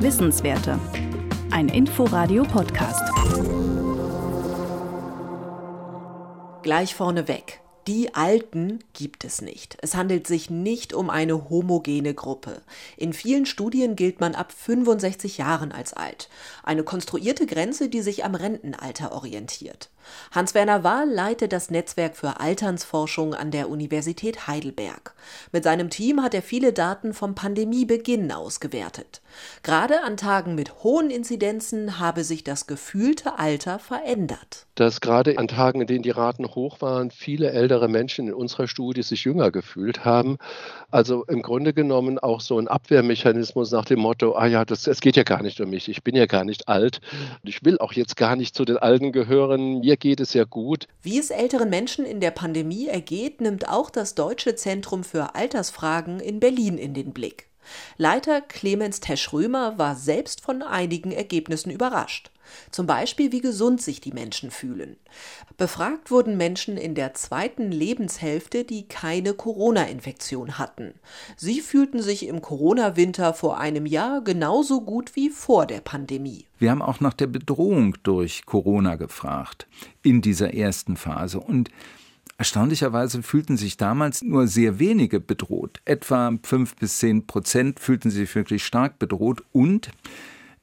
Wissenswerte. Ein Inforadio-Podcast. Gleich vorneweg. Die Alten gibt es nicht. Es handelt sich nicht um eine homogene Gruppe. In vielen Studien gilt man ab 65 Jahren als alt. Eine konstruierte Grenze, die sich am Rentenalter orientiert. Hans-Werner Wahl leitet das Netzwerk für Alternsforschung an der Universität Heidelberg. Mit seinem Team hat er viele Daten vom Pandemiebeginn ausgewertet. Gerade an Tagen mit hohen Inzidenzen habe sich das gefühlte Alter verändert. Dass gerade an Tagen, in denen die Raten hoch waren, viele ältere Menschen in unserer Studie sich jünger gefühlt haben. Also im Grunde genommen auch so ein Abwehrmechanismus nach dem Motto, ah ja, das, es geht ja gar nicht um mich, ich bin ja gar nicht alt. Ich will auch jetzt gar nicht zu den Alten gehören, mir geht es ja gut. Wie es älteren Menschen in der Pandemie ergeht, nimmt auch das Deutsche Zentrum für Altersfragen in Berlin in den Blick. Leiter Clemens Tesch-Römer war selbst von einigen Ergebnissen überrascht. Zum Beispiel, wie gesund sich die Menschen fühlen. Befragt wurden Menschen in der zweiten Lebenshälfte, die keine Corona-Infektion hatten. Sie fühlten sich im Corona-Winter vor einem Jahr genauso gut wie vor der Pandemie. Wir haben auch nach der Bedrohung durch Corona gefragt in dieser ersten Phase. Und Erstaunlicherweise fühlten sich damals nur sehr wenige bedroht. Etwa fünf bis zehn Prozent fühlten sich wirklich stark bedroht und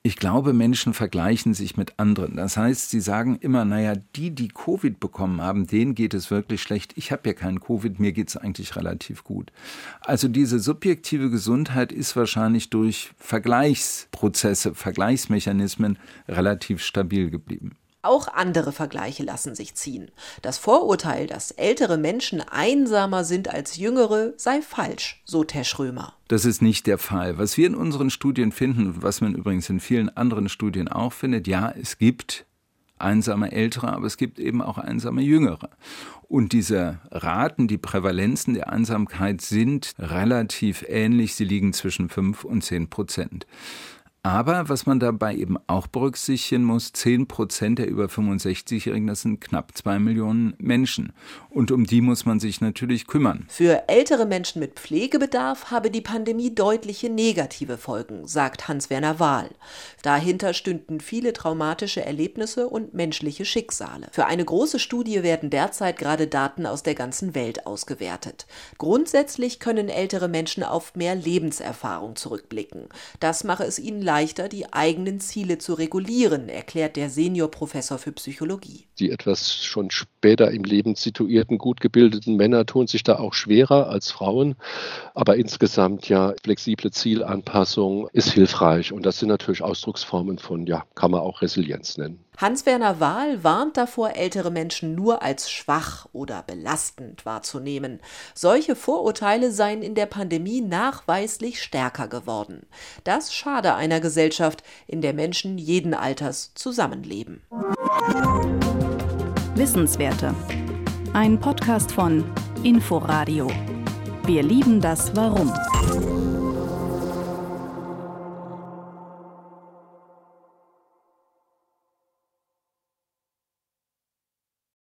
ich glaube, Menschen vergleichen sich mit anderen. Das heißt, sie sagen immer, naja, die, die Covid bekommen haben, denen geht es wirklich schlecht. Ich habe ja keinen Covid, mir geht es eigentlich relativ gut. Also diese subjektive Gesundheit ist wahrscheinlich durch Vergleichsprozesse, Vergleichsmechanismen relativ stabil geblieben. Auch andere Vergleiche lassen sich ziehen. Das Vorurteil, dass ältere Menschen einsamer sind als jüngere, sei falsch, so Tesch Römer. Das ist nicht der Fall. Was wir in unseren Studien finden, was man übrigens in vielen anderen Studien auch findet, ja, es gibt einsame Ältere, aber es gibt eben auch einsame Jüngere. Und diese Raten, die Prävalenzen der Einsamkeit sind relativ ähnlich. Sie liegen zwischen 5 und 10 Prozent. Aber was man dabei eben auch berücksichtigen muss, 10 Prozent der über 65-Jährigen, das sind knapp zwei Millionen Menschen. Und um die muss man sich natürlich kümmern. Für ältere Menschen mit Pflegebedarf habe die Pandemie deutliche negative Folgen, sagt Hans-Werner Wahl. Dahinter stünden viele traumatische Erlebnisse und menschliche Schicksale. Für eine große Studie werden derzeit gerade Daten aus der ganzen Welt ausgewertet. Grundsätzlich können ältere Menschen auf mehr Lebenserfahrung zurückblicken. Das mache es ihnen leicht leichter, die eigenen Ziele zu regulieren, erklärt der Seniorprofessor für Psychologie. Die etwas schon später im Leben situierten, gut gebildeten Männer tun sich da auch schwerer als Frauen. Aber insgesamt ja, flexible Zielanpassung ist hilfreich. Und das sind natürlich Ausdrucksformen von, ja, kann man auch Resilienz nennen. Hans-Werner Wahl warnt davor, ältere Menschen nur als schwach oder belastend wahrzunehmen. Solche Vorurteile seien in der Pandemie nachweislich stärker geworden. Das schade einer Gesellschaft, in der Menschen jeden Alters zusammenleben. Wissenswerte. Ein Podcast von Inforadio. Wir lieben das Warum.